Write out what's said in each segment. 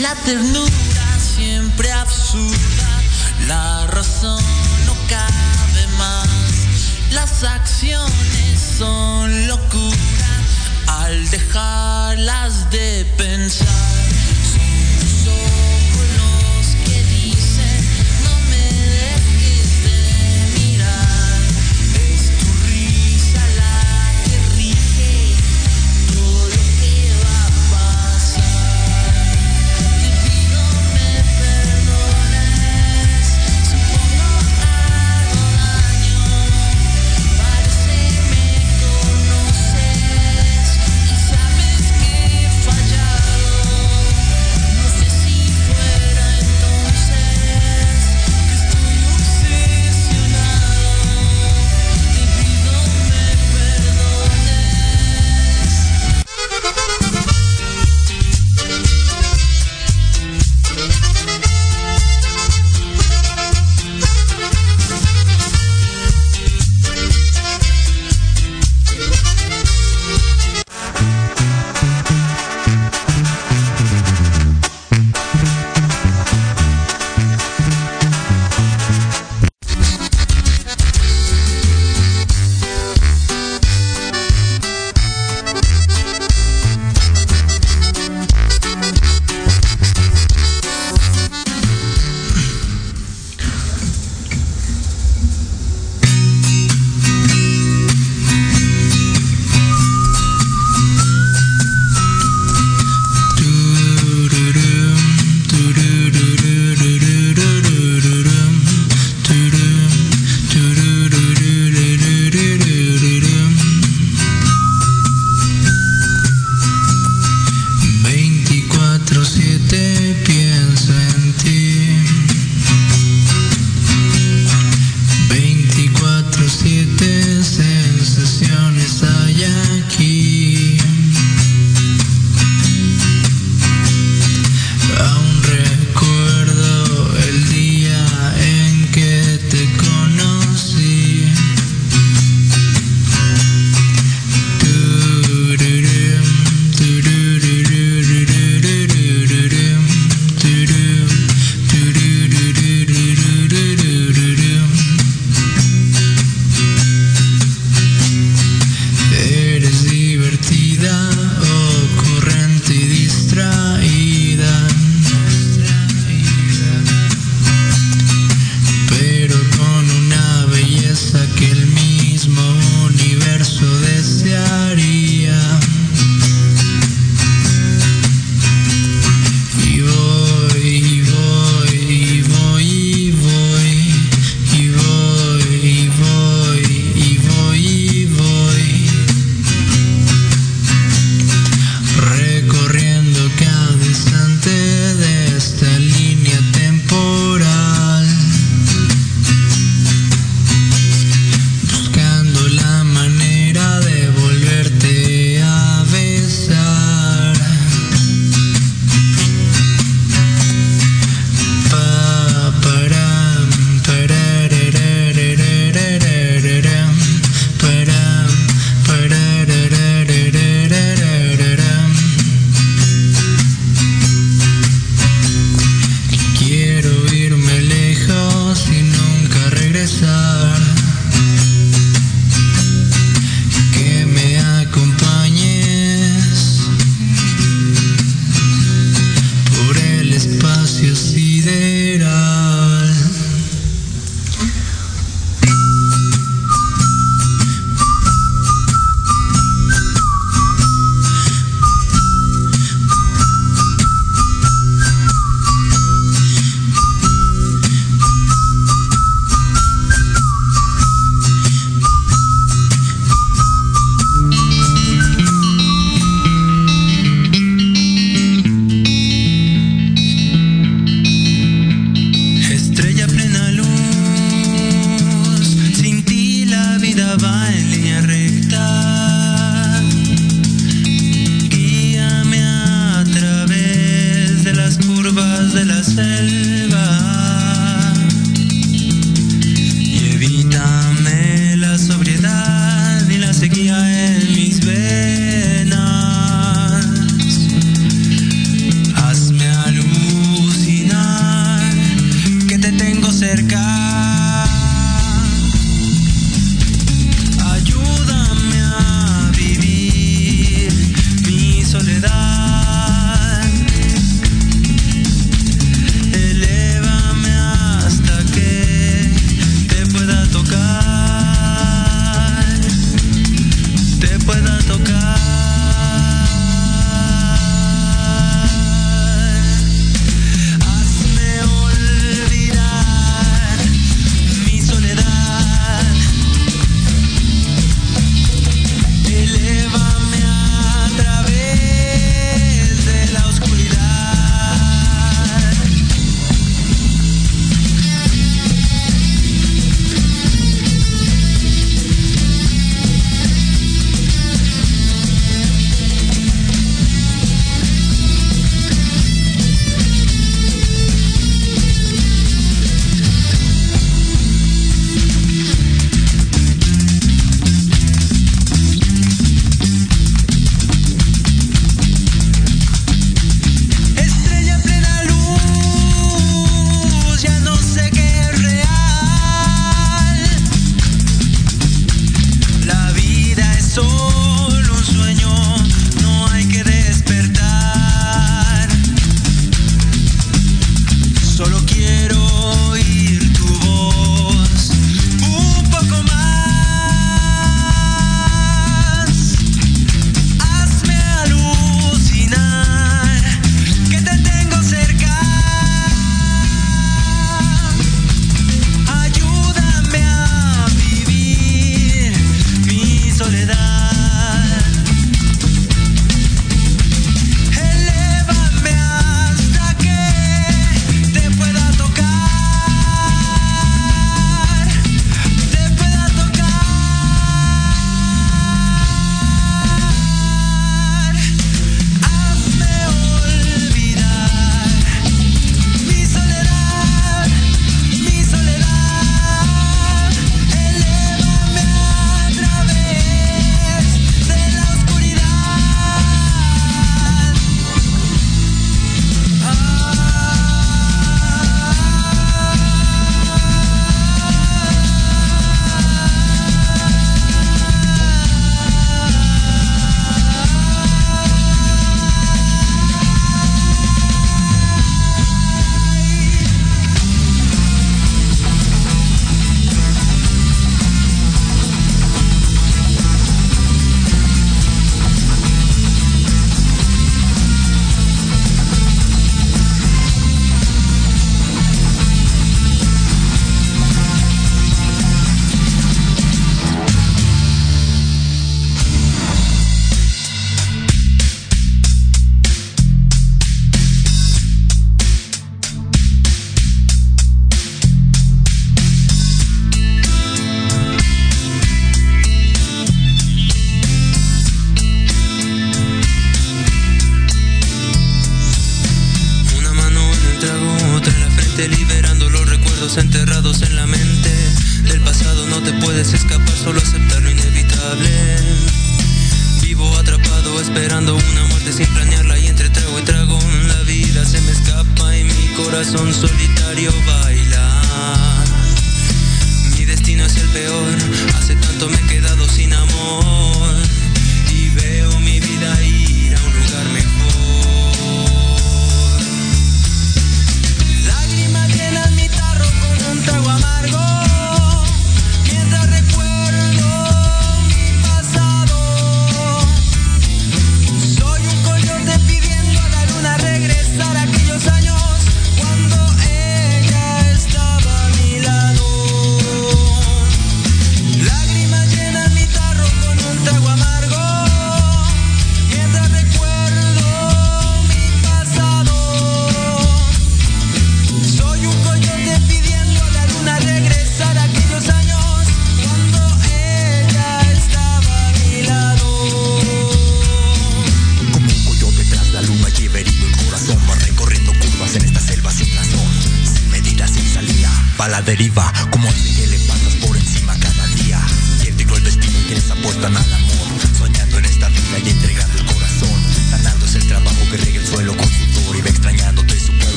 La ternura siempre absurda, la razón no cabe más. Las acciones son locura al dejarlas de pensar.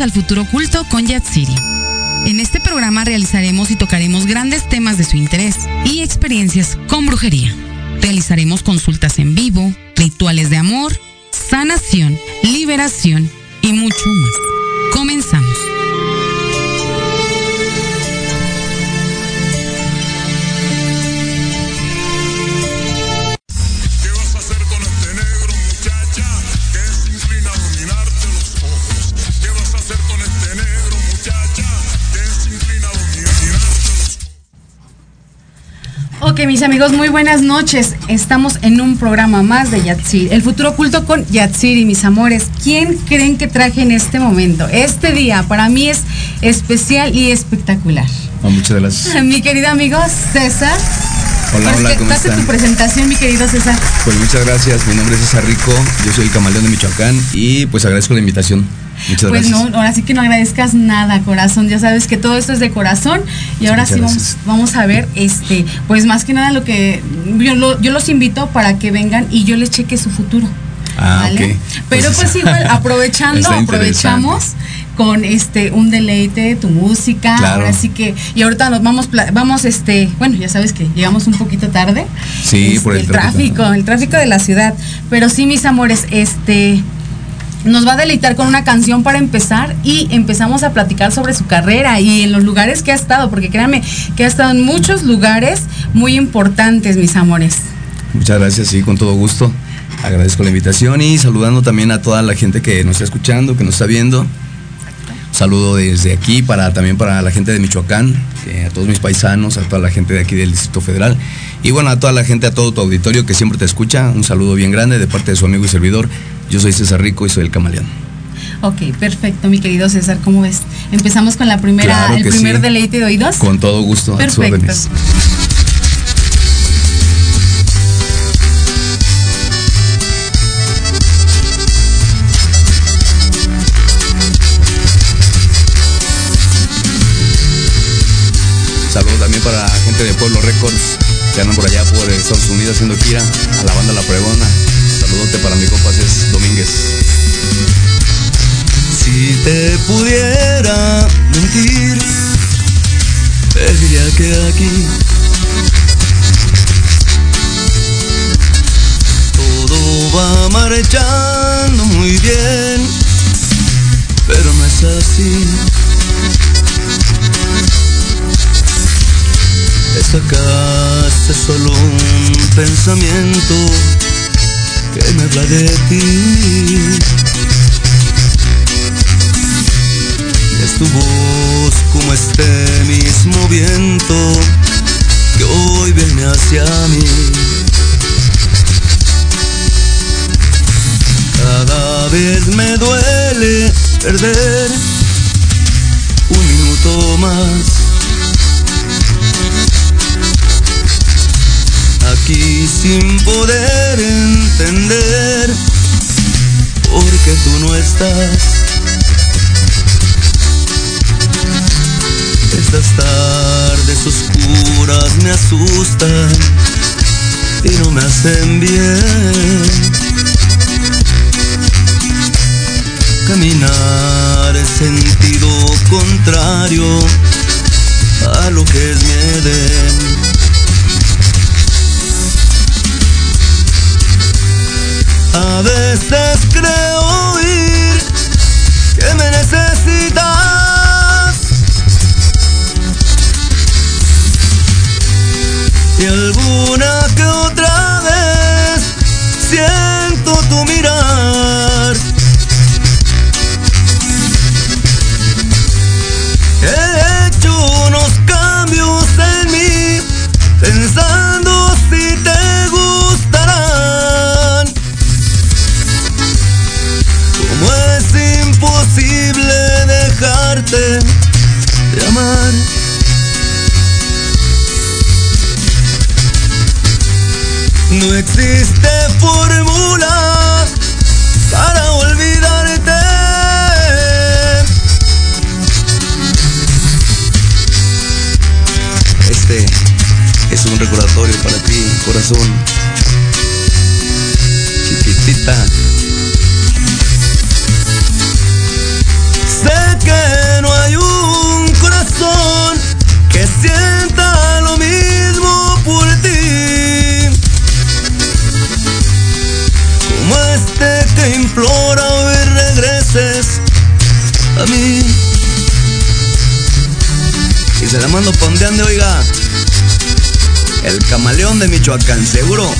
Al Futuro Oculto con Yatsiri. En este programa realizaremos y tocaremos grandes temas de su interés y experiencias con brujería. Realizaremos consultas en vivo, rituales de amor, sanación, liberación y mucho más. Amigos, muy buenas noches. Estamos en un programa más de Yatsir, el futuro oculto con Yatsir mis amores. ¿Quién creen que traje en este momento? Este día para mí es especial y espectacular. Oh, muchas gracias. Mi querido amigo César. Hola, hola, ¿cómo están? tu presentación, mi querido César. Pues muchas gracias. Mi nombre es César Rico. Yo soy el camaleón de Michoacán y pues agradezco la invitación. Muchas pues gracias. no, ahora sí que no agradezcas nada, corazón. Ya sabes que todo esto es de corazón. Y ahora sí vamos, vamos, a ver, este, pues más que nada lo que yo, yo los invito para que vengan y yo les cheque su futuro. Ah, ¿vale? Pero pues, pues igual, aprovechando, aprovechamos con este un deleite de tu música. Ahora sí que, y ahorita nos vamos, vamos, este, bueno, ya sabes que llegamos un poquito tarde. Sí, por el, este, tráfico, el tráfico de la ciudad. Pero sí, mis amores, este, nos va a deleitar con una canción para empezar y empezamos a platicar sobre su carrera y en los lugares que ha estado, porque créanme que ha estado en muchos lugares muy importantes, mis amores. Muchas gracias, sí, con todo gusto. Agradezco la invitación y saludando también a toda la gente que nos está escuchando, que nos está viendo. Saludo desde aquí para también para la gente de Michoacán, a todos mis paisanos, a toda la gente de aquí del Distrito Federal y bueno, a toda la gente, a todo tu auditorio que siempre te escucha. Un saludo bien grande de parte de su amigo y servidor. Yo soy César Rico y soy el camaleón. Ok, perfecto, mi querido César, ¿cómo ves? Empezamos con la primera, el primer deleite de oídos. Con todo gusto, perfecto. Saludos también para la gente de Pueblo Records, que andan por allá por Estados Unidos haciendo gira, a la banda La Pregona. Saludote para mi compa Domínguez. Si te pudiera mentir, te diría que aquí todo va marchando muy bien, pero no es así. Esta casa es solo un pensamiento habla de ti. Es tu voz como este mismo viento que hoy viene hacia mí. Cada vez me duele perder un minuto más aquí sin poder entender por qué tú no estás. Estas tardes oscuras me asustan y no me hacen bien. Caminar en sentido contrario a lo que es mi. A veces creo oír que me necesitas. Y alguna que otra vez siento tu mirar. Chiquitita. Sé que no hay un corazón que sienta lo mismo por ti. Como este que implora hoy regreses a mí. Y se la mando pondeando, oiga. El camaleón de Michoacán, seguro.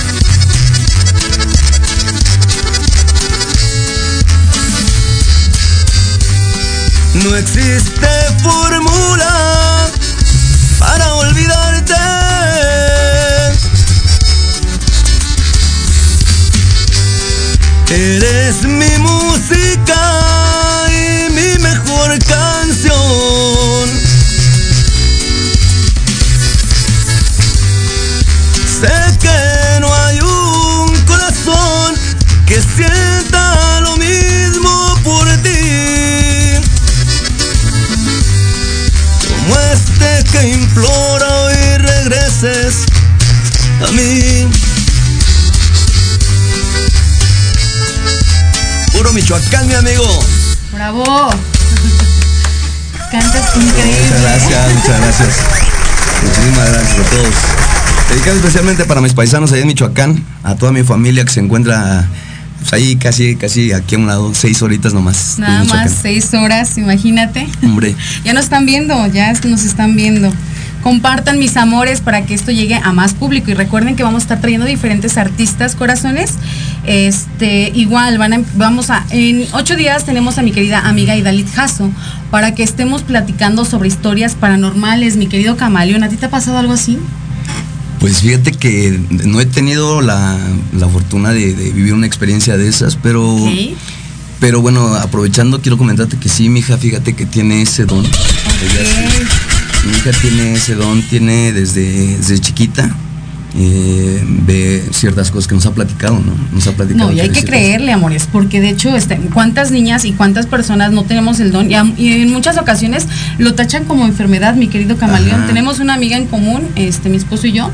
No existe fórmula para olvidarte. Eres mi música y mi mejor canción. Michoacán, mi amigo. ¡Bravo! Cantas increíble. Muchas gracias, muchas gracias. Muchísimas gracias a todos. Dedicado especialmente para mis paisanos allá en Michoacán, a toda mi familia que se encuentra pues, ahí casi, casi aquí a un lado, seis horitas nomás. Nada más seis horas, imagínate. Hombre, Ya nos están viendo, ya nos están viendo. Compartan mis amores para que esto llegue a más público y recuerden que vamos a estar trayendo diferentes artistas corazones. Este, igual van a- vamos a en ocho días tenemos a mi querida amiga Idalit Jasso para que estemos platicando sobre historias paranormales. Mi querido Camaleón, ¿a ti te ha pasado algo así? pues fíjate que no he tenido la, la fortuna de, de vivir una experiencia de esas, pero, pero bueno, aprovechando quiero comentarte que sí, mi hija, fíjate que tiene ese don. Ella. Mi hija tiene ese don, tiene desde, desde chiquita, eh, ve ciertas cosas que nos ha platicado, ¿no? Nos ha platicado. No, y hay que creerle, amores, porque de hecho, este, cuántas niñas y cuántas personas no tenemos el don y, a- y en muchas ocasiones lo tachan como enfermedad, mi querido camaleón. Ajá. Tenemos una amiga en común, este, mi esposo y yo,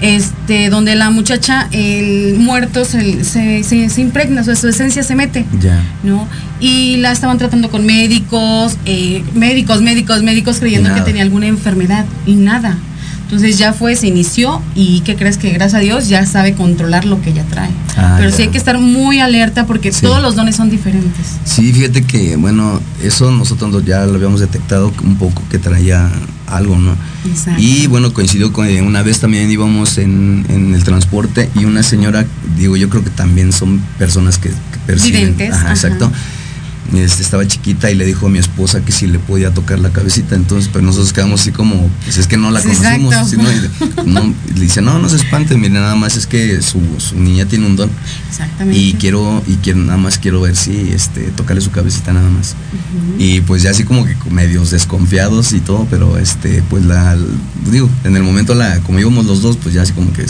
este, donde la muchacha, el muerto se, se, se- se impregna, su, su esencia se mete. Ya. ¿no? Y la estaban tratando con médicos, eh, médicos, médicos, médicos creyendo que tenía alguna enfermedad y nada. Entonces ya fue, se inició y ¿qué crees que gracias a Dios ya sabe controlar lo que ella trae? Ah, Pero ya. sí hay que estar muy alerta porque Sí. todos los dones son diferentes. Sí, fíjate que, bueno, eso nosotros ya lo habíamos detectado un poco que traía algo, ¿no? Exacto. Y bueno, coincidió con eh, una vez también íbamos en, en el transporte y una señora, digo, yo creo que también son personas que, que perciben. Videntes, Ajá, ajá. exacto. Este, estaba chiquita y le dijo a mi esposa que si le podía tocar la cabecita, entonces pues nosotros quedamos así como, pues es que no la Sí, conocimos. le- no, y le dice, no, no se espante, mire, nada más es que su, su niña tiene un don. Exactamente. Y quiero, y quiero, nada más quiero ver si este, tocarle su cabecita nada más. Y pues ya así como que medios desconfiados y todo, pero este, pues la, digo, en el momento la, como íbamos los dos, pues ya así como que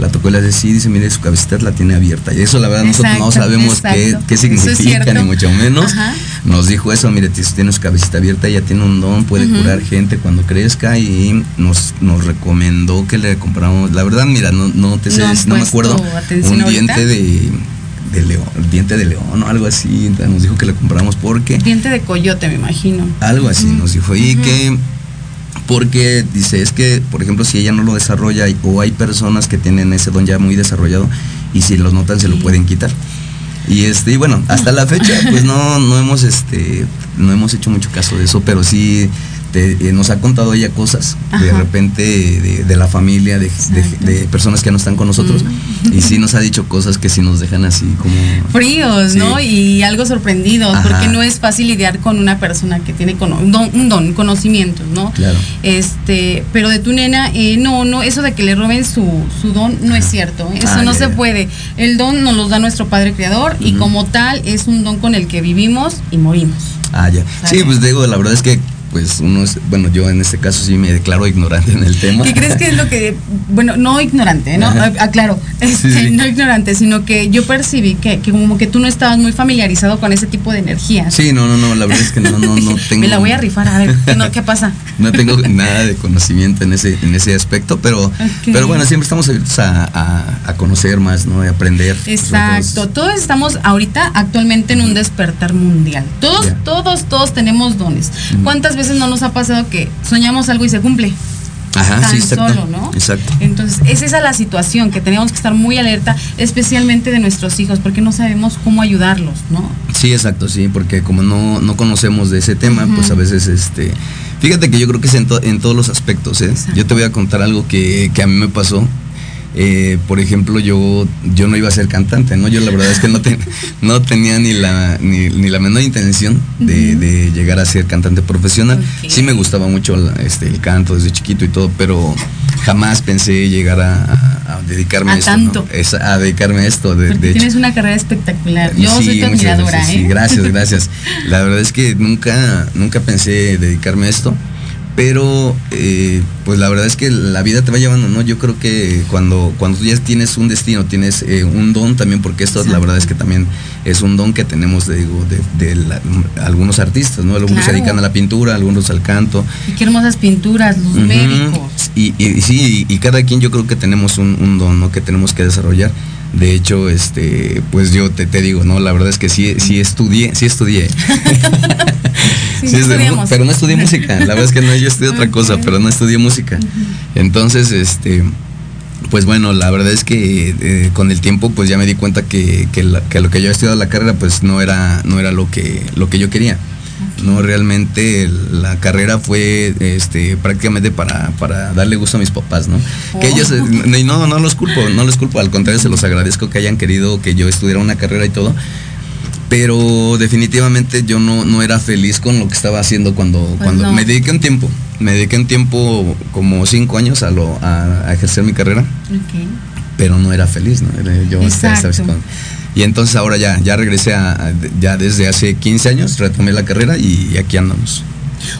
la tocó y le hace sí, dice, mire, su cabecita la tiene abierta. Y eso la verdad nosotros no sabemos qué, qué es significa, ni mucho menos. Ajá. Nos dijo eso, mire, tiene su cabecita abierta, ella tiene un don, puede curar gente cuando crezca y nos, nos recomendó que le compramos, la verdad, mira, no, no te sé, No me acuerdo, un ahorita. diente de, de león, diente de león o algo así, nos dijo que le compramos porque Diente de coyote, me imagino. algo así nos dijo y Ujú. que porque dice es que por ejemplo si ella no lo desarrolla o hay personas que tienen ese don ya muy desarrollado y si los notan se lo pueden quitar. Y este y bueno hasta la fecha pues no no hemos este no hemos hecho mucho caso de eso pero sí eh, nos ha contado ella cosas de repente de, de la familia de, de- Exacto. de personas que no están con nosotros Mm. y sí nos ha dicho cosas que sí nos dejan así como fríos, ¿no? Y algo sorprendidos, Ajá. porque no es fácil lidiar con una persona que tiene cono- un don, un don conocimientos, ¿no? Claro. Este, pero de tu nena, eh, no, no, eso de que le roben su, su don no es cierto, ¿eh? eso Ah, no se puede. El don nos lo da nuestro Padre Creador y como tal es un don con el que vivimos y morimos. Ah, ya. Sí, pues digo, la verdad es que pues uno es, bueno, yo en este caso sí me declaro ignorante en el tema. ¿Qué crees que es lo que, bueno, no ignorante, ¿no? Aclaro, este, no ignorante, sino que yo percibí que, que, como que tú no estabas muy familiarizado con ese tipo de energía. Sí, no, no, no, la verdad es que no, no, no tengo. me la voy a rifar, a ver, ¿qué, pasa? no tengo nada de conocimiento en ese, en ese aspecto, pero, pero bueno, siempre estamos abiertos a, a, conocer más, ¿no? Y aprender. Exacto, todos estamos ahorita actualmente en un despertar mundial. Todos, todos, todos tenemos dones. ¿Cuántas veces no nos ha pasado que soñamos algo y se cumple? Ajá, sí, solo, ¿no? Exacto. Entonces, es esa la situación que tenemos que estar muy alerta, especialmente de nuestros hijos, porque no sabemos cómo ayudarlos, ¿no? Sí, exacto, sí, porque como no, no conocemos de ese tema, pues a veces, este, fíjate que yo creo que es en, en todos los aspectos, ¿eh? Yo te voy a contar algo que, que a mí me pasó eh, por ejemplo, yo, yo no iba a ser cantante, ¿no? Yo la verdad es que no, no tenía ni la, ni, la menor intención de, llegar a ser cantante profesional. Sí me gustaba mucho este, el canto desde chiquito y todo, pero jamás pensé llegar a, dedicarme a, esto. Tanto. a dedicarme a esto. De, tienes una carrera espectacular. Yo soy tu admiradora, ¿eh? Sí, gracias, gracias. La verdad es que nunca, nunca pensé dedicarme a esto pero eh, pues la verdad es que la vida te va llevando, ¿no? Yo creo que cuando, cuando tú ya tienes un destino, tienes eh, un don también, porque esto la verdad es que también es un don que tenemos de, digo, de, algunos artistas, ¿no? Algunos se dedican a la pintura, algunos al canto. Y qué hermosas pinturas, los médicos. Y, sí, y, cada quien yo creo que tenemos un, un don, ¿no? Que tenemos que desarrollar. De hecho, este, pues yo te, te, digo, ¿no? La verdad es que sí, sí estudié, sí estudié. sí, pero no estudié música. La verdad es que no, yo estudié otra cosa, pero no estudié música. Entonces, este, pues bueno, la verdad es que eh, con el tiempo, pues ya me di cuenta que, que, lo que yo he estudiado la carrera, pues no era, no era lo que, lo que yo quería. No, realmente la carrera fue este, prácticamente para, para darle gusto a mis papás, ¿no? Que ellos, oh. no, no los culpo, no los culpo, al contrario, se los agradezco que hayan querido que yo estudiara una carrera y todo, pero definitivamente yo no, no era feliz con lo que estaba haciendo cuando, pues cuando me dediqué un tiempo, me dediqué un tiempo como cinco años a, lo, a, ejercer mi carrera, pero no era feliz, ¿no? Yo estaba, y entonces ahora ya, ya regresé a, ya desde hace 15 años, retomé la carrera y, aquí andamos.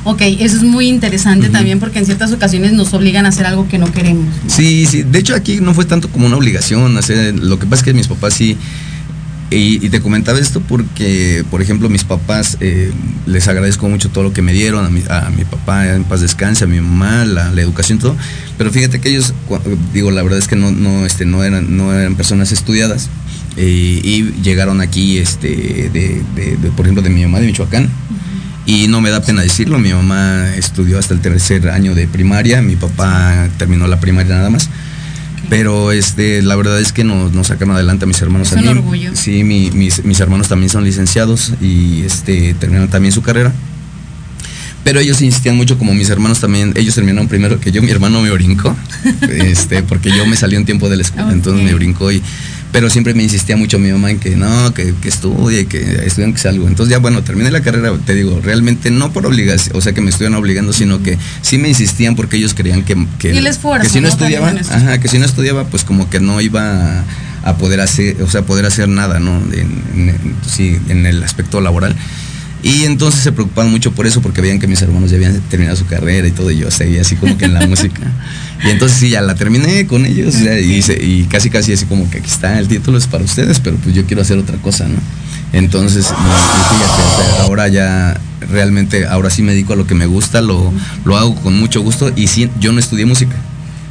Ok, eso es muy interesante también porque en ciertas ocasiones nos obligan a hacer algo que no queremos. Sí, sí, de hecho aquí no fue tanto como una obligación, hacer, lo que pasa es que mis papás sí, y, te comentaba esto porque, por ejemplo, mis papás, eh, les agradezco mucho todo lo que me dieron, a mi, a mi papá en paz descanse, a mi mamá, la, la, educación, todo, pero fíjate que ellos, digo, la verdad es que no, no, este, no, eran, no eran personas estudiadas, eh, y llegaron aquí, este, de, por ejemplo, de mi mamá de Michoacán. Y no me da pena decirlo, mi mamá estudió hasta el tercer año de primaria, mi papá terminó la primaria nada más. Pero este, la verdad es que nos, nos sacaron adelante a mis hermanos mí. Sí, mis, mis, hermanos también son licenciados y este, terminaron también su carrera. Pero ellos insistían mucho, como mis hermanos también, ellos terminaron primero que yo, mi hermano me brincó, este, porque yo me salí un tiempo de la escuela, entonces me brincó y pero siempre me insistía mucho mi mamá en que no, que, que estudie, que estudien que sea algo. Entonces ya bueno, terminé la carrera, te digo, realmente no por obligación, o sea que me estuvieran obligando, sino que sí me insistían porque ellos creían que, que, que si no, estudiaba, ajá, que si no estudiaba, pues como que no iba a, poder hacer, o sea, poder hacer nada, ¿no? En, sí, en el aspecto laboral. Y entonces se preocupaban mucho por eso, porque veían que mis hermanos ya habían terminado su carrera y todo, y yo seguía así como que en la música. Y entonces sí, ya la terminé con ellos, y, y, casi casi así como que aquí está, el título es para ustedes, pero pues yo quiero hacer otra cosa, ¿no? Entonces, fíjate, ahora ya realmente, ahora sí me dedico a lo que me gusta, lo, lo hago con mucho gusto, y sí, yo no estudié música,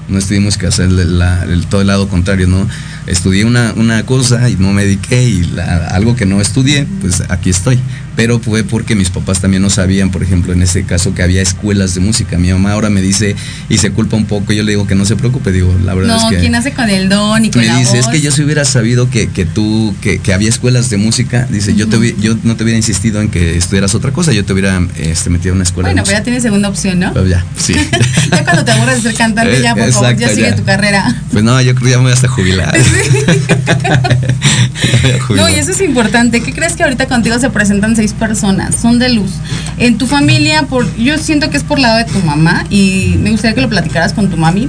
no estudié música, hacer el, todo el lado contrario, ¿no? Estudié una, una cosa y no me dediqué, y algo que no estudié, pues aquí estoy pero fue porque mis papás también no sabían, por ejemplo, en ese caso que había escuelas de música. Mi mamá ahora me dice y se culpa un poco, yo le digo que no se preocupe, digo, la verdad es que... ¿quién hace con el don y con Me dice, es que yo si hubiera sabido que, que tú, que, que, había escuelas de música, dice, yo, te, yo no te hubiera insistido en que estudiaras otra cosa, yo te hubiera este, metido en una escuela Bueno, pero ya tienes segunda opción, ¿no? Pero ya, sí. ya cuando te aburres de ser cantante, ya, por favor, ya sigue tu carrera. Pues no, yo creo que ya me voy hasta jubilar. no, y eso es importante. ¿Qué crees que ahorita contigo se presentan seis personas? de luz. En tu familia, por, yo siento que es por lado de tu mamá y me gustaría que lo platicaras con tu mami.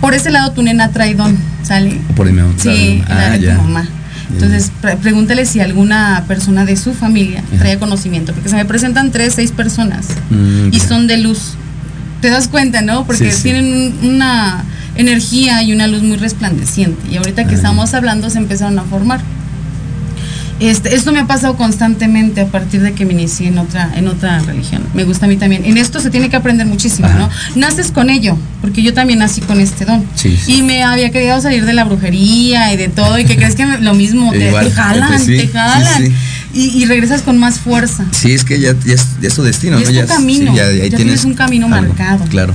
Por ese lado tu nena trae don, ¿sale? Por el Sí, ah, tu mamá. Entonces, pregúntale si alguna persona de su familia trae conocimiento, porque se me presentan tres, seis personas mm, y son de luz. Te das cuenta, ¿no? Porque tienen una energía y una luz muy resplandeciente. Y ahorita que estamos hablando se empezaron a formar. Este, esto me ha pasado constantemente a partir de que me inicié en otra, en otra religión. Me gusta a mí también. En esto se tiene que aprender muchísimo, ¿no? Naces con ello, porque yo también nací con este don. Y me había querido salir de la brujería y de todo, y que crees que lo mismo, te, jalan, te jalan. Y, regresas con más fuerza. Sí, es que ya, ya, es, tu destino, Es tu camino. ya, tienes, un camino marcado. Claro.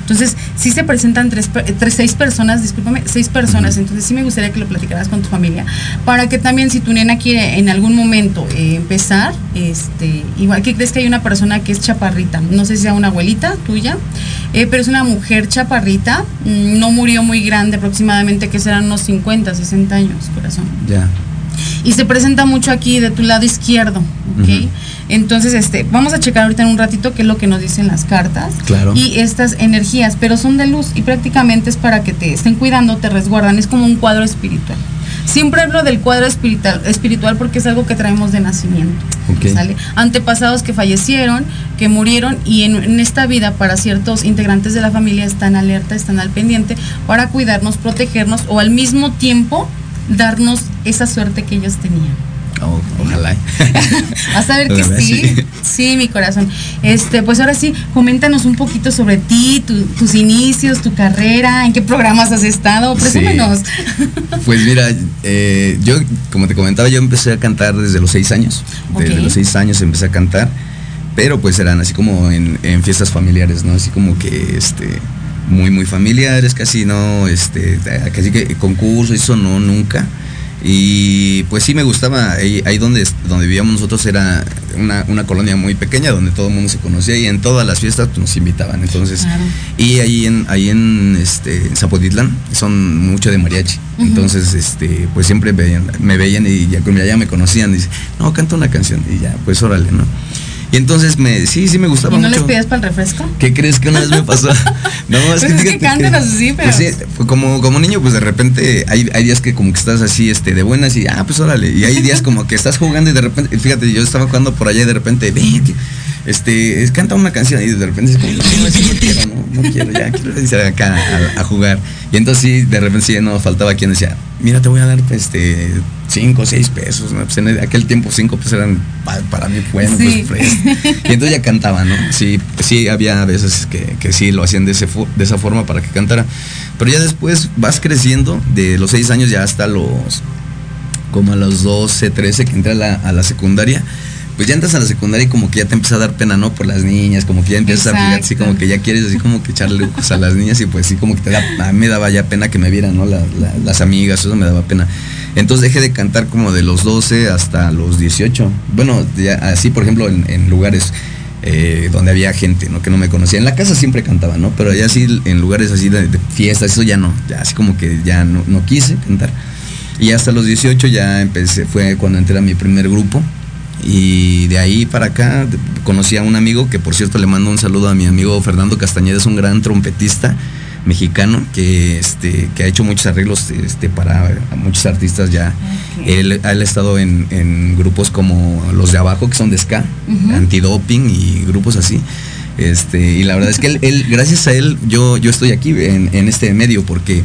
Entonces, sí se presentan tres, tres, seis personas, discúlpame, seis personas. Entonces, sí me gustaría que lo platicaras con tu familia para que también, si tu nena quiere en algún momento eh, empezar, este, igual que crees que hay una persona que es chaparrita, no sé si sea una abuelita tuya, eh, pero es una mujer chaparrita, mm, no murió muy grande, aproximadamente que serán unos 50, 60 años, corazón. Ya y se presenta mucho aquí de tu lado izquierdo, ¿ok? Entonces, este, vamos a checar ahorita en un ratito qué es lo que nos dicen las cartas claro. y estas energías, pero son de luz y prácticamente es para que te estén cuidando, te resguardan, es como un cuadro espiritual. Siempre hablo del cuadro espiritual, espiritual porque es algo que traemos de nacimiento. ¿sale? Antepasados que fallecieron, que murieron y en, en, esta vida para ciertos integrantes de la familia están alerta, están al pendiente para cuidarnos, protegernos o al mismo tiempo darnos esa suerte que ellos tenían. Oh, ojalá. Vas a ver que sí. sí. mi corazón. Este, pues ahora sí, coméntanos un poquito sobre ti, tus inicios, tu carrera, en qué programas has estado, presúmenos. Pues mira, eh, yo, como te comentaba, yo empecé a cantar desde los seis años. Desde los seis años empecé a cantar, pero pues eran así como en, en fiestas familiares, ¿no? Así como que este muy, muy familiares, casi no, este, casi que concursos, eso no, nunca. Y pues sí me gustaba, ahí, donde, donde vivíamos nosotros era una, una, colonia muy pequeña donde todo el mundo se conocía y en todas las fiestas pues, nos invitaban. Entonces, y ahí en, ahí en este Zapotitlán son mucho de mariachi. Entonces, este, pues siempre me veían y ya, ya me conocían, y dice, no, canta una canción, y ya, pues órale, ¿no? Y entonces me, sí, sí me gustaba ¿Y no les pides para el refresco? ¿Qué crees que una vez me pasó? no, es pues que, es que cantan así, pero. Pues sí, como, como niño, pues de repente hay, hay días que como que estás así, este, de buenas y, ah, pues órale. Y hay días como que estás jugando y de repente, fíjate, yo estaba jugando por allá y de repente, ven, este, canta una canción y de repente es no, no quiero, no, no quiero, ya quiero irse acá a, jugar. Y entonces sí, de repente sí, no, faltaba quien decía, mira, te voy a dar, este, cinco o seis pesos, ¿no? Pues en aquel tiempo cinco pues eran para, mí bueno, pues Y entonces ya cantaba, ¿no? Sí, sí había veces que, que sí lo hacían de, ese, de esa forma para que cantara. Pero ya después vas creciendo, de los seis años ya hasta los, como a los 12, 13 que entré a la, a la secundaria pues ya entras a la secundaria y como que ya te empieza a dar pena, ¿no? Por las niñas, como que ya empiezas a fijar así como que ya quieres así como que echarle ojos a las niñas y pues sí como que te da, a mí me daba ya pena que me vieran, ¿no? las amigas, eso me daba pena. Entonces dejé de cantar como de los 12 hasta los 18. Bueno, así por ejemplo en, lugares eh, donde había gente, ¿no? Que no me conocía. En la casa siempre cantaba, ¿no? Pero ya así en lugares así de, fiestas, eso ya no, ya así como que ya no, no quise cantar. Y hasta los 18 ya empecé, fue cuando entré a mi primer grupo y de ahí para acá conocí a un amigo que por cierto le mando un saludo a mi amigo Fernando Castañeda, es un gran trompetista mexicano que este que ha hecho muchos arreglos este para muchos artistas ya. Él, ha estado en, grupos como los de abajo que son de ska antidoping y grupos así. Este y la verdad es que él, gracias a él yo yo estoy aquí en, en este medio porque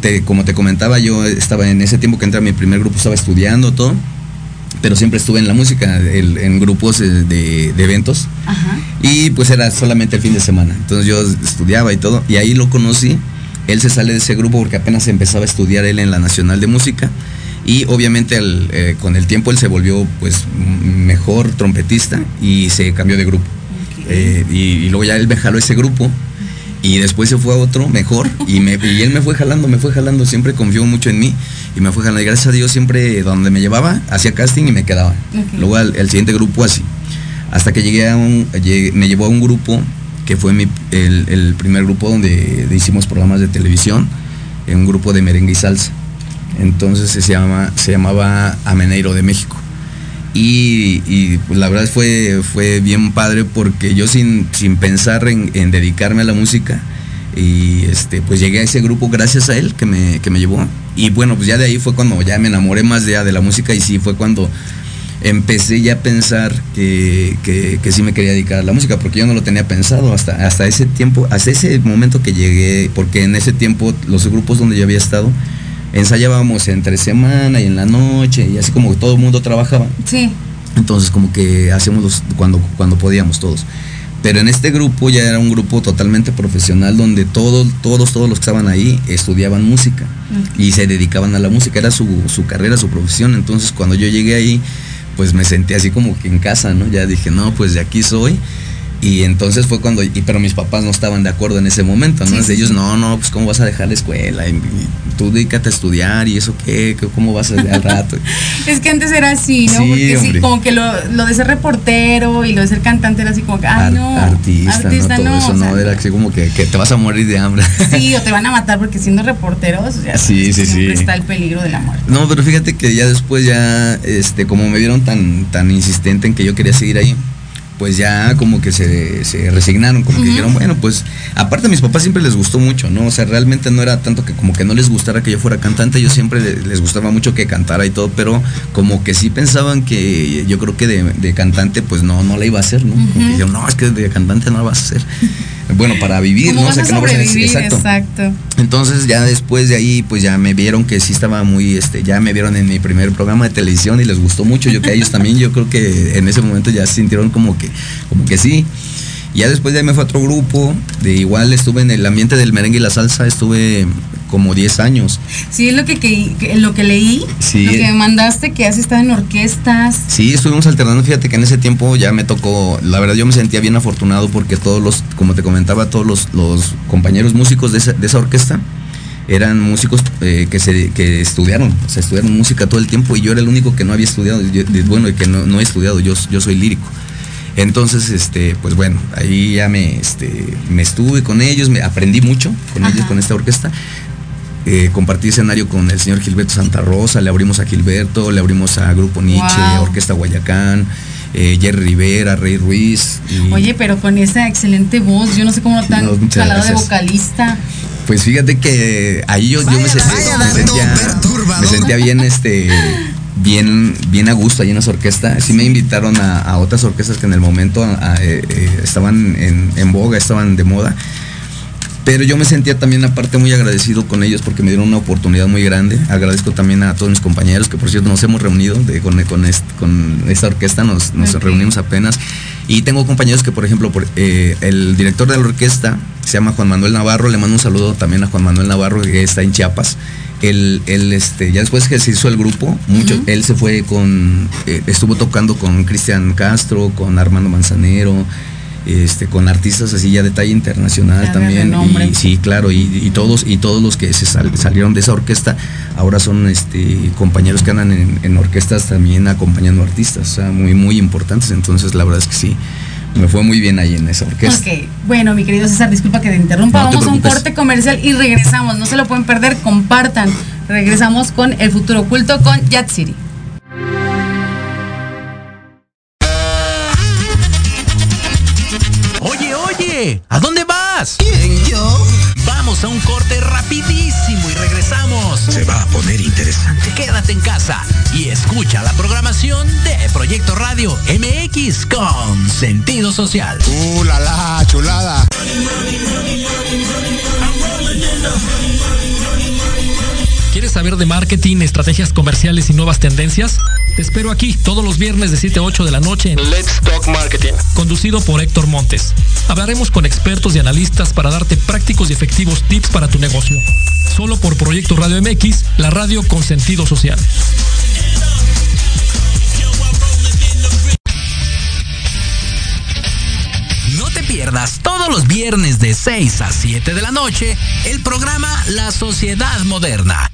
te, como te comentaba yo estaba en ese tiempo que entré a mi primer grupo estaba estudiando todo pero siempre estuve en la música, en grupos eh, de, eventos. Y pues era solamente el fin de semana. Entonces yo estudiaba y todo, y ahí lo conocí. Él se sale de ese grupo porque apenas empezaba a estudiar él en la Nacional de Música. Y obviamente eh, con el tiempo él se volvió pues mejor trompetista y se cambió de grupo. Eh, y, y, luego ya él me jaló ese grupo y después se fue a otro mejor y, me, y él me fue jalando, me fue jalando, siempre confió mucho en mí y me fue jalando. Y gracias a Dios siempre donde me llevaba, hacía casting y me quedaba. Luego el, siguiente grupo así. Hasta que llegué a un, me llevó a un grupo que fue mi, el, primer grupo donde hicimos programas de televisión, en un grupo de merengue y salsa. Entonces se, llama, se llamaba Ameneiro de México. Y, la verdad fue, fue bien padre porque yo sin, sin pensar en, dedicarme a la música, Y este, pues llegué a ese grupo gracias a él que me, que me llevó. Y bueno, pues ya de ahí fue cuando ya me enamoré más de, de la música y sí fue cuando empecé ya a pensar que, que, sí me quería dedicar a la música, porque yo no lo tenía pensado hasta, hasta ese tiempo, hasta ese momento que llegué, porque en ese tiempo los grupos donde yo había estado, ensayábamos entre semana y en la noche, y así como todo el mundo trabajaba. Sí. Entonces como que hacíamos cuando, cuando podíamos todos. Pero en este grupo ya era un grupo totalmente profesional donde todos, todos, todos los que estaban ahí estudiaban música y se dedicaban a la música, era su, su carrera, su profesión. Entonces cuando yo llegué ahí, pues me sentí así como que en casa, ¿no? Ya dije, no, pues de aquí soy y entonces fue cuando, y, pero mis papás no estaban de acuerdo en ese momento, ¿no? ellos, no, no, pues cómo vas a dejar la escuela, y, tú dedícate a estudiar y eso qué, cómo vas a al rato. es que antes era así, ¿no? Porque sí, como que lo, de ser reportero y lo de ser cantante era así como que, ay, no. Artista, no, todo eso, no, era así como que, te vas a morir de hambre. sí, o te van a matar porque siendo reporteros, ya sí, sí, siempre está el peligro de la muerte. No, pero fíjate que ya después ya, este, como me vieron tan, tan insistente en que yo quería seguir ahí, pues ya como que se, se resignaron, como que dijeron, bueno, pues aparte a mis papás siempre les gustó mucho, ¿no? O sea, realmente no era tanto que como que no les gustara que yo fuera cantante, yo siempre les gustaba mucho que cantara y todo, pero como que sí pensaban que yo creo que de, cantante pues no, no la iba a hacer, ¿no? dijeron, no, es que de cantante no la vas a hacer bueno, para vivir, ¿no? o sea, que no exacto. exacto. Entonces ya después de ahí, pues ya me vieron que sí estaba muy, este, ya me vieron en mi primer programa de televisión y les gustó mucho. Yo que a ellos también, yo creo que en ese momento ya sintieron como que, como que sí. Ya después de ahí me fue a otro grupo, de igual estuve en el ambiente del merengue y la salsa, estuve como 10 años. Sí, es lo que, lo que leí, sí. lo que me mandaste, que has estado en orquestas. Sí, estuvimos alternando, fíjate que en ese tiempo ya me tocó, la verdad yo me sentía bien afortunado porque todos los, como te comentaba, todos los, los compañeros músicos de esa, de esa orquesta, eran músicos eh, que se que estudiaron, o sea, estudiaron música todo el tiempo y yo era el único que no había estudiado, bueno, y que no, no he estudiado, yo, yo soy lírico. Entonces, este, pues bueno, ahí ya me, este, me estuve con ellos, me aprendí mucho con ellos, con esta orquesta. Eh, compartí escenario con el señor Gilberto Santa Rosa, le abrimos a Gilberto, le abrimos a Grupo Nietzsche, Orquesta Guayacán, eh, Jerry Rivera, Rey Ruiz. Oye, pero con esa excelente voz, yo no sé cómo tan no, de vocalista. Pues fíjate que ahí yo, me, sentía, me sentía bien, este bien, bien a gusto ahí en esa orquesta. Sí me invitaron a, otras orquestas que en el momento eh, eh, estaban en, boga, estaban de moda. Pero yo me sentía también aparte muy agradecido con ellos porque me dieron una oportunidad muy grande. Agradezco también a todos mis compañeros que por cierto nos hemos reunido con, con, esta orquesta, nos, reunimos apenas. Y tengo compañeros que por ejemplo por, eh, el director de la orquesta se llama Juan Manuel Navarro, le mando un saludo también a Juan Manuel Navarro que está en Chiapas él, este, ya después que se hizo el grupo, mucho, él se fue con, eh, estuvo tocando con Cristian Castro, con Armando Manzanero, este, con artistas así ya de talla internacional también. Y, sí, claro, y, todos, y todos los que se salieron de esa orquesta ahora son este, compañeros que andan en, en orquestas también acompañando artistas, o sea, muy, muy importantes. Entonces, la verdad es que sí me fue muy bien ahí en esa orquesta. Ok, bueno, mi querido César, disculpa que te interrumpa. Vamos a un corte comercial y regresamos. No se lo pueden perder, compartan. Regresamos con El Futuro Oculto con Yat City. ¿A dónde vas? ¿Quién, yo? Vamos a un corte rapidísimo y regresamos. Se va a poner interesante. Quédate en casa y escucha la programación de Proyecto Radio MX con sentido social. ¡Uh, la, la chulada! ¿Quieres saber de marketing, estrategias comerciales y nuevas tendencias? Te espero aquí todos los viernes de 7 a 8 de la noche en Let's Talk Marketing, conducido por Héctor Montes. Hablaremos con expertos y analistas para darte prácticos y efectivos tips para tu negocio. Solo por Proyecto Radio MX, la radio con sentido social. No te pierdas todos los viernes de 6 a 7 de la noche el programa La Sociedad Moderna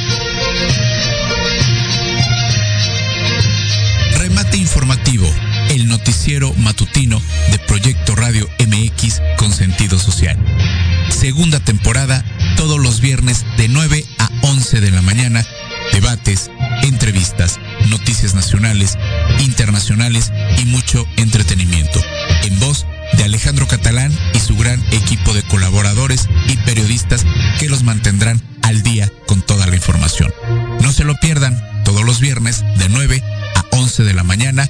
el noticiero matutino de Proyecto Radio MX con sentido social. Segunda temporada, todos los viernes de 9 a 11 de la mañana, debates, entrevistas, noticias nacionales, internacionales y mucho entretenimiento. En voz de Alejandro Catalán y su gran equipo de colaboradores y periodistas que los mantendrán al día con toda la información. No se lo pierdan todos los viernes de 9 a 11 de la mañana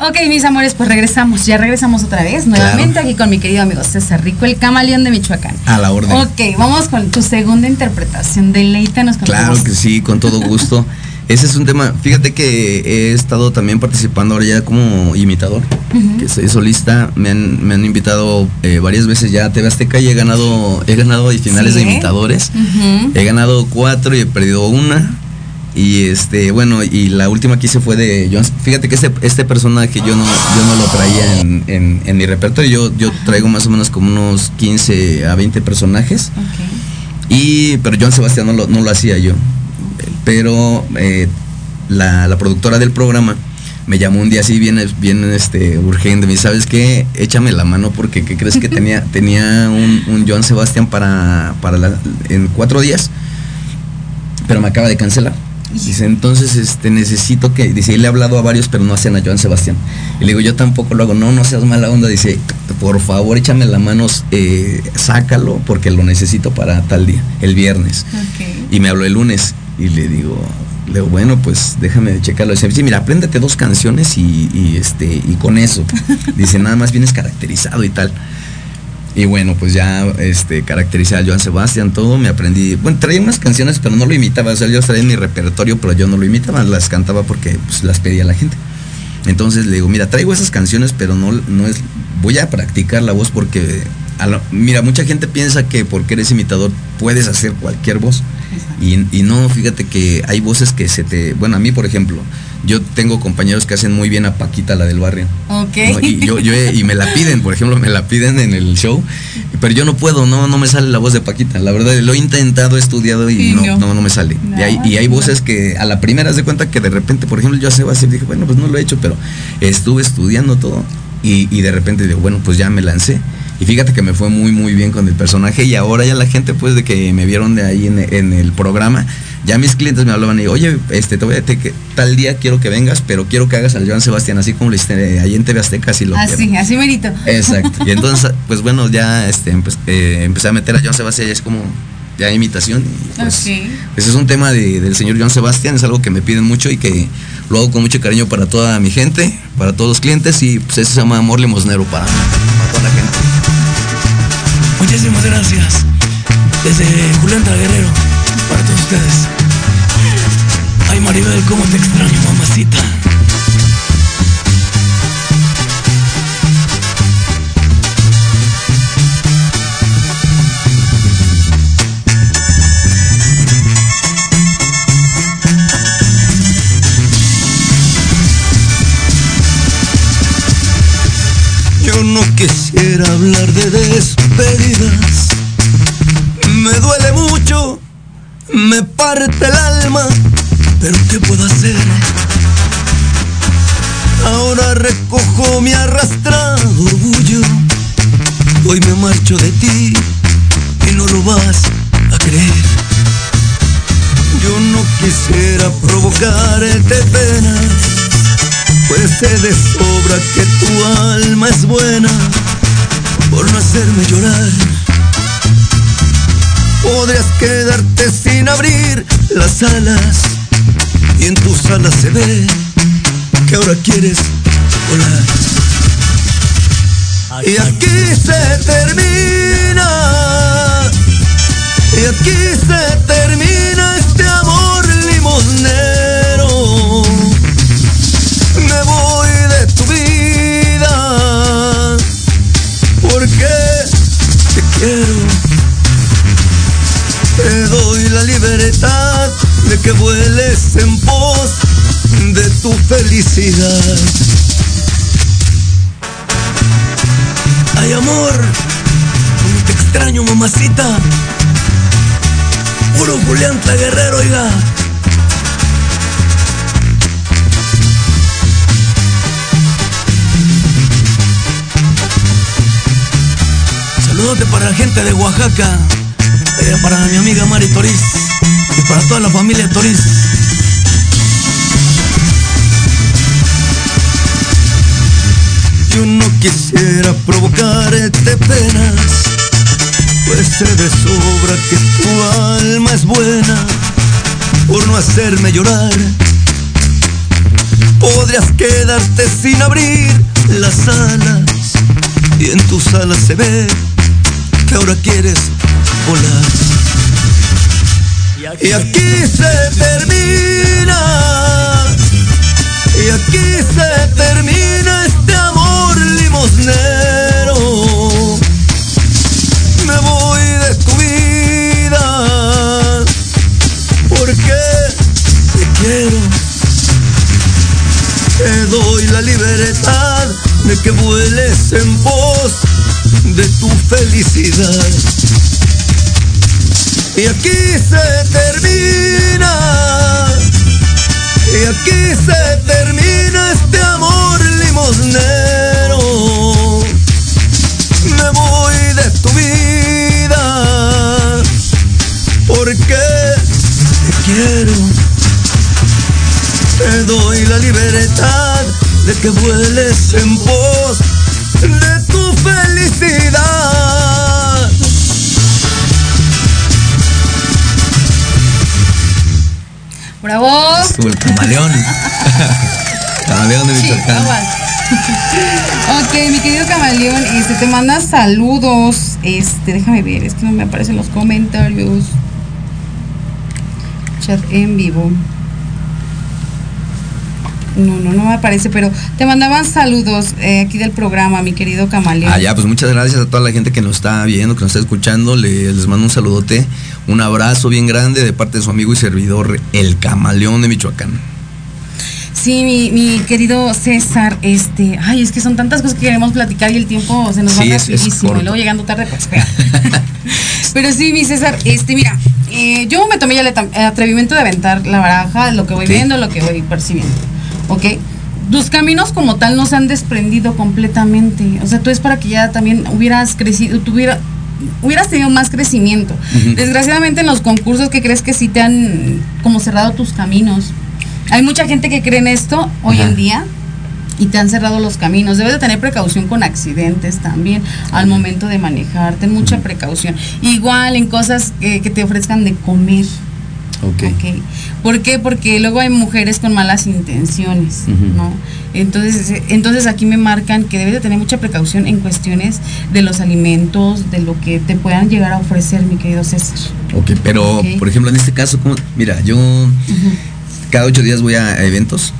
Ok, mis amores, pues regresamos. Ya regresamos otra vez, nuevamente aquí con mi querido amigo César Rico, el camaleón de Michoacán. A la orden. Ok, vamos con tu segunda interpretación. Deleítanos con Claro que sí, con todo gusto. Ese es un tema, fíjate que he estado también participando ahora ya como imitador, que soy solista, me han, me han invitado eh, varias veces ya a TV Azteca y he ganado, he ganado finales Sí. de imitadores, Ujú. he ganado cuatro y he perdido una. Y este, bueno, y la última que hice fue de John. Fíjate que este, este personaje yo no, yo no lo traía en, en- en mi repertorio. Yo, yo traigo más o menos como unos 15 a 20 personajes. Y, pero John Sebastián no lo, no lo hacía yo. Pero eh, la, la productora del programa me llamó un día así bien, bien este, urgente. Me dice, ¿sabes qué? Échame la mano porque ¿qué crees que tenía? tenía un, un John Sebastián para, para la- en cuatro días, pero me acaba de cancelar. Dice, entonces este, necesito que, dice, y le he hablado a varios, pero no hacen a Joan Sebastián. Y le digo, yo tampoco lo hago, no, no seas mala onda. Dice, por favor, échame la mano, eh, sácalo, porque lo necesito para tal día, el viernes. Y me habló el lunes y le digo, le digo, bueno, pues déjame checarlo. Dice, sí, mira, apréndete dos canciones y, y, este, y con eso. Dice, nada más vienes caracterizado y tal. Y bueno, pues ya este, caractericé a Joan Sebastián, todo, me aprendí. Bueno, traía unas canciones, pero no lo imitaba. O sea, yo traía en mi repertorio, pero yo no lo imitaba, las cantaba porque pues, las pedía la gente. Entonces le digo, mira, traigo esas canciones, pero no, no es. Voy a practicar la voz porque. a mira, mucha gente piensa que porque eres imitador puedes hacer cualquier voz. Y, y no, fíjate que hay voces que se te. Bueno, a mí, por ejemplo, yo tengo compañeros que hacen muy bien a Paquita, la del barrio. Ok. ¿no? Y, yo, y me la piden, por ejemplo, me la piden en el show, pero yo no puedo, no, no me sale la voz de Paquita. La verdad, lo he intentado, he estudiado y no, no. no, no me sale. No, y, hay, y hay voces que a la primera se cuenta que de repente, por ejemplo, yo a Sebastián dije, bueno, pues no lo he hecho, pero estuve estudiando todo y, y de repente digo, bueno, pues ya me lancé. Y fíjate que me fue muy, muy bien con el personaje y ahora ya la gente, pues, de que me vieron de ahí en, en el programa, ya mis clientes me hablaban y, oye, este, te voy a, te- que tal día quiero que vengas, pero quiero que hagas al Joan Sebastián, así como lo hiciste ahí en TV Azteca, así lo quiero. Así, así merito. Exacto. Y entonces, pues bueno, ya este, empe- eh, empecé a meter a Joan Sebastián, ya es como ya imitación. y, Pues. Ese es un tema de- del señor Joan Sebastián, es algo que me piden mucho y que lo hago con mucho cariño para toda mi gente, para todos los clientes y pues eso se llama amor limosnero para, para toda la gente. Muchísimas gracias. Desde Julián Guerrero, para todos ustedes. Ay, Maribel, cómo te extraño, mamacita. Yo no quisiera hablar de despedidas. Me duele mucho, me parte el alma, pero ¿qué puedo hacer? Ahora recojo mi arrastrado orgullo. Hoy me marcho de ti y no lo vas a creer. Yo no quisiera provocarte pena, pues sé de sobra que tu alma es buena por no hacerme llorar. Podrías quedarte sin abrir las alas y en tus alas se ve que ahora quieres volar. Y aquí se termina. Y aquí se termina este amor limosnero. Libertad de que vueles en pos de tu felicidad. Ay amor, como te extraño mamacita. Puro Julián Guerrero, oiga. Saludote para la gente de Oaxaca, para mi amiga Mari Toriz y para toda la familia Toriz. Yo no quisiera provocarte penas, pues sé de sobra que tu alma es buena por no hacerme llorar. Podrías quedarte sin abrir las alas y en tus alas se ve que ahora quieres volar. Y aquí se termina, y aquí se termina este amor limosnero. Me voy de tu vida, porque te quiero. Te doy la libertad de que vueles en pos de tu felicidad. Que vueles en pos de tu felicidad. ¡Bravo! Estuvo el camaleón. camaleón de Michoacán. ok, mi querido camaleón, este, te manda saludos. Este, déjame ver, es que no me aparecen los comentarios. Chat en vivo. No, no, no me aparece, pero te mandaban saludos eh, aquí del programa, mi querido camaleón. Ah, ya, pues muchas gracias a toda la gente que nos está viendo, que nos está escuchando. Le- les mando un saludote, un abrazo bien grande de parte de su amigo y servidor, el camaleón de Michoacán. Sí, mi, mi querido César, este, ay, es que son tantas cosas que queremos platicar y el tiempo se nos va Sí, es- es rapidísimo. y luego llegando tarde, pues peor. Pero sí, mi César, este, mira, eh, yo me tomé ya el atrevimiento de aventar la baraja, lo que voy Sí. viendo, lo que voy percibiendo. ¿Ok? Tus caminos como tal no se han desprendido completamente. O sea, tú es para que ya también hubieras crecido, tuviera, hubieras tenido más crecimiento. Desgraciadamente en los concursos que crees que sí te han como cerrado tus caminos. Hay mucha gente que cree en esto hoy en día y te han cerrado los caminos. Debes de tener precaución con accidentes también al momento de manejar. Ten mucha precaución. Igual en cosas eh, que te ofrezcan de comer. Ok. Ok. ¿Por qué? Porque luego hay mujeres con malas intenciones. ¿no? Entonces, entonces aquí me marcan que debes de tener mucha precaución en cuestiones de los alimentos, de lo que te puedan llegar a ofrecer, mi querido César. Ok, pero por ejemplo en este caso, ¿cómo? mira, yo cada ocho días voy a eventos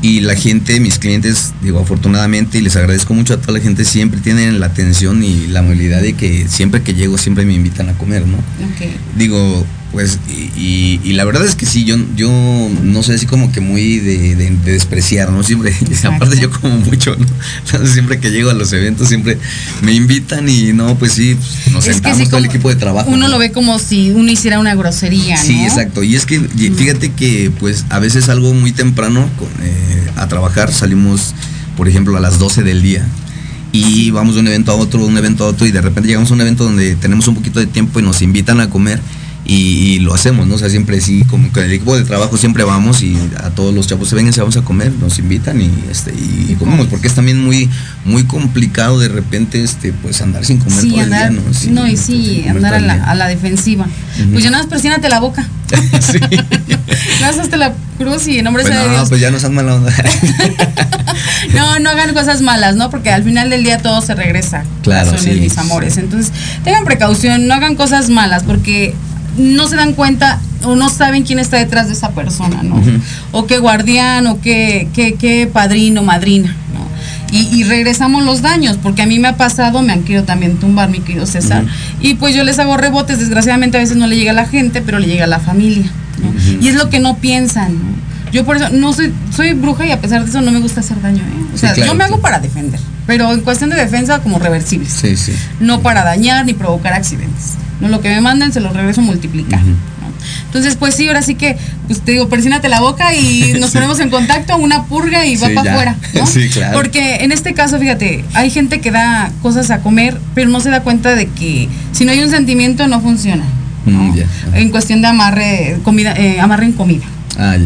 y la gente, mis clientes, digo, afortunadamente, y les agradezco mucho a toda la gente, siempre tienen la atención y la amabilidad de que siempre que llego siempre me invitan a comer, ¿no? Ok. Digo, pues, y, y- y la verdad es que sí, yo, yo no sé, así como que muy de, de- de despreciar, ¿no? Siempre, aparte yo como mucho, ¿no? Siempre que llego a los eventos, siempre me invitan y no, pues sí, pues, nos Es sentamos sí, todo el equipo de trabajo. Uno ¿no? lo ve como si uno hiciera una grosería, ¿no? Sí, exacto. Y es que fíjate que pues a veces algo muy temprano con, eh, a trabajar salimos, por ejemplo, a las 12 del día. Y vamos de un evento a otro, de un evento a otro, y de repente llegamos a un evento donde tenemos un poquito de tiempo y nos invitan a comer. Y, lo hacemos, ¿no? O sea, siempre sí, como con el equipo de trabajo siempre vamos y a todos los chavos se vengan, se vamos a comer, nos invitan y este y, comemos, porque es también muy muy complicado de repente este pues andar sin comer sí, andar, ¿no? no, y sí, andar a la, a la, defensiva. Pues ya nada más presiónate la boca. sí. no hasta la cruz y en nombre pues de no, pues ya no sean mala onda. no, no hagan cosas malas, ¿no? Porque al final del día todo se regresa. Claro, sí, mis amores. Entonces, tengan precaución, no hagan cosas malas, porque no se dan cuenta o no saben quién está detrás de esa persona, ¿no? O qué guardián, o qué, qué, qué padrino, madrina, ¿no? Y, regresamos los daños, porque a mí me ha pasado, me han querido también tumbar, mi querido César, y pues yo les hago rebotes, desgraciadamente a veces no le llega a la gente, pero le llega a la familia, ¿no? Y es lo que no piensan, ¿no? Yo por eso no soy, soy bruja y a pesar de eso no me gusta hacer daño, ¿eh? O sea, yo me hago para defender, pero en cuestión de defensa como reversibles. Sí, sí. No para dañar ni provocar accidentes. No, lo que me manden se lo regreso multiplicar. Entonces, pues sí, ahora sí que, pues te digo, persínate la boca y nos ponemos en contacto, una purga y va para afuera. ¿no? Sí, claro. Porque en este caso, fíjate, hay gente que da cosas a comer, pero no se da cuenta de que si no hay un sentimiento no funciona. Mm, en cuestión de amarre, comida, eh, amarre en comida. Ah,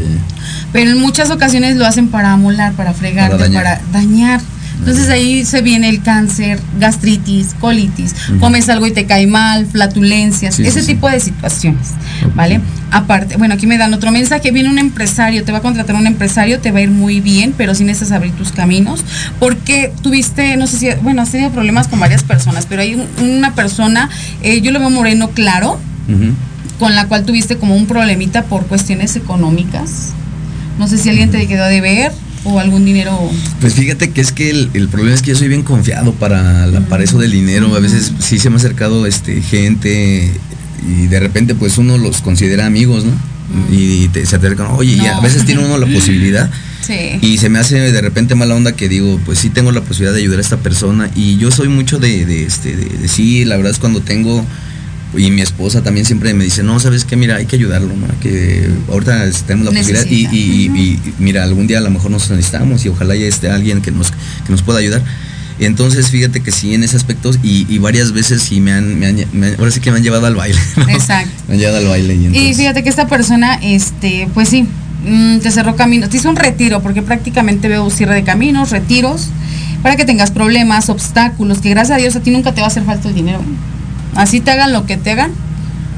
pero en muchas ocasiones lo hacen para amolar, para fregar, para dañar. Entonces ahí se viene el cáncer, gastritis, colitis, comes algo y te cae mal, flatulencias, ese tipo de situaciones, ¿vale? Aparte, bueno, aquí me dan otro mensaje, viene un empresario, te va a contratar un empresario, te va a ir muy bien, pero sí necesitas abrir tus caminos, porque tuviste, no sé si, bueno, has tenido problemas con varias personas, pero hay una persona, eh, yo lo veo moreno claro, con la cual tuviste como un problemita por cuestiones económicas. No sé si alguien te quedó de ver o algún dinero? Pues fíjate que es que el, problema es que yo soy bien confiado para, la, para eso del dinero. A veces sí se me ha acercado este, gente y de repente pues uno los considera amigos, ¿no? Y te, se acercan, oye, y a veces tiene uno la posibilidad. Sí. Y se me hace de repente mala onda que digo, pues sí tengo la posibilidad de ayudar a esta persona. Y yo soy mucho de, de este, de sí, la verdad es cuando tengo y mi esposa también siempre me dice, no, sabes qué, mira, hay que ayudarlo, ¿no? Que ahorita tenemos la posibilidad y, y, mira, algún día a lo mejor nos necesitamos y ojalá ya esté alguien que nos, que nos pueda ayudar. Entonces, fíjate que sí, en ese aspecto, y, varias veces sí me han, me han, ahora sí que me han llevado al baile. Exacto. me han llevado al baile. Y, fíjate que esta persona, este, pues sí, mm, te cerró caminos, te hizo un retiro, porque prácticamente veo cierre de caminos, retiros, para que tengas problemas, obstáculos, que gracias a Dios a ti nunca te va a hacer falta el dinero. Así te hagan lo que te hagan.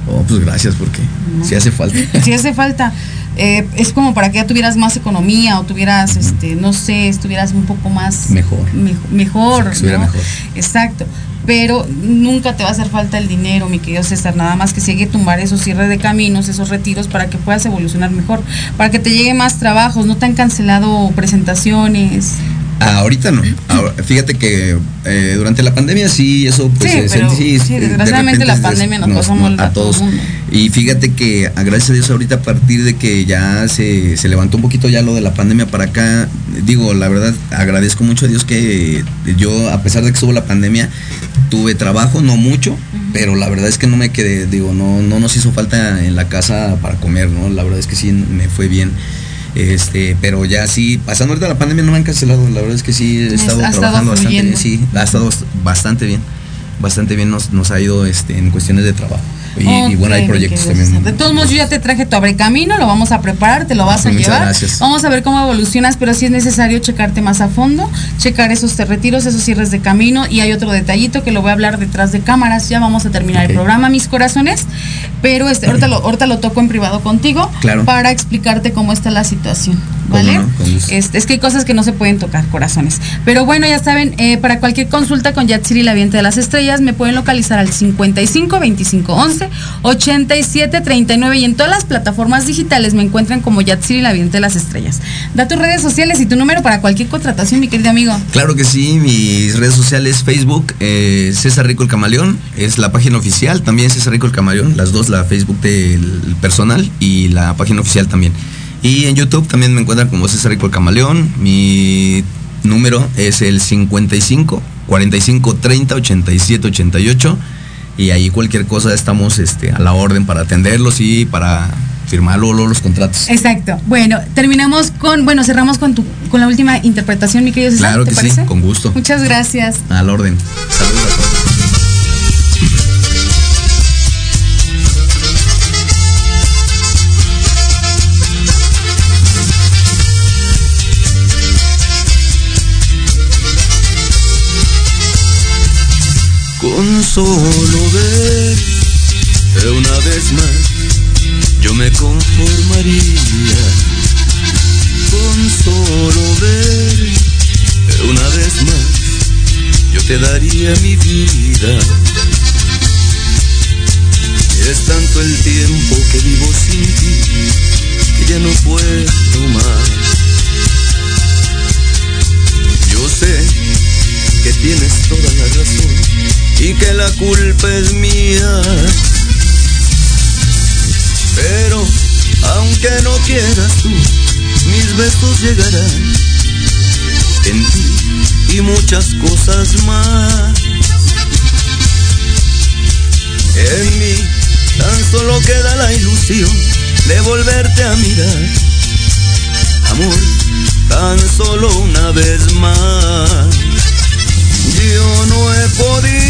Oh, pues gracias, porque si hace falta. Si hace falta. Eh, es como para que ya tuvieras más economía o tuvieras, este, no sé, estuvieras un poco más... Mejor. mejor, mejor. Exacto. Pero nunca te va a hacer falta el dinero, mi querido César, nada más que sigue tumbar esos cierres de caminos, esos retiros para que puedas evolucionar mejor, para que te llegue más trabajos, no te han cancelado presentaciones. Ah, ahorita no. fíjate que eh, durante la pandemia sí, eso pues sí, pero, sí, desgraciadamente la pandemia nos, pasó a, todos. y fíjate que gracias a Dios ahorita a partir de que ya se, se, levantó un poquito ya lo de la pandemia para acá, digo, la verdad agradezco mucho a Dios que yo, a pesar de que estuvo la pandemia, tuve trabajo, no mucho, pero la verdad es que no me quedé, digo, no, no nos hizo falta en la casa para comer, ¿no? La verdad es que sí me fue bien. Este, pero ya sí, pasando ahorita la pandemia no me han cancelado, la verdad es que sí he estado trabajando bastante bien, sí, ha estado bastante bien, bastante bien nos, nos ha ido este, en cuestiones de trabajo. Y, bueno, hay proyectos también. De todos modos, yo ya te traje tu abre camino, lo vamos a preparar, te lo vas a llevar. Gracias. Vamos a ver cómo evolucionas, pero sí es necesario checarte más a fondo, checar esos retiros, esos cierres de camino. Y hay otro detallito que lo voy a hablar detrás de cámaras. Ya vamos a terminar el programa, mis corazones. Pero este, ahorita, lo, ahorita lo toco en privado contigo para explicarte cómo está la situación. ¿Vale? Este, es que hay cosas que no se pueden tocar, corazones. Pero bueno, ya saben, eh, para cualquier consulta con Yatsiri La Viente de las Estrellas, me pueden localizar al 55 25 11 87 39 y en todas las plataformas digitales me encuentran como Yatsiri La Viente de las Estrellas. Da tus redes sociales y tu número para cualquier contratación, mi querido amigo. Claro que sí, mis redes sociales, Facebook, eh, César Rico el Camaleón, es la página oficial, también César Rico el Camaleón, las dos, la Facebook del personal y la página oficial también. Y en YouTube también me encuentran como César Rico el Camaleón, mi número es el 55 45 30 87 88 y ahí cualquier cosa estamos este, a la orden para atenderlos y para firmar luego, los contratos. Exacto. Bueno, terminamos con, bueno, cerramos con tu, con la última interpretación, mi querido César. Claro que sí, con gusto. Muchas gracias. A la orden. Saludos a todos. Con solo ver una vez más, yo me conformaría. Con solo ver una vez más, yo te daría mi vida. Es tanto el tiempo que vivo sin ti, que ya no puedo más. Yo sé que tienes toda la razón y que la culpa es mía. Pero aunque no quieras tú, mis besos llegarán en ti y muchas cosas más. En mí tan solo queda la ilusión de volverte a mirar. Amor, tan solo una vez más. Yo no he podido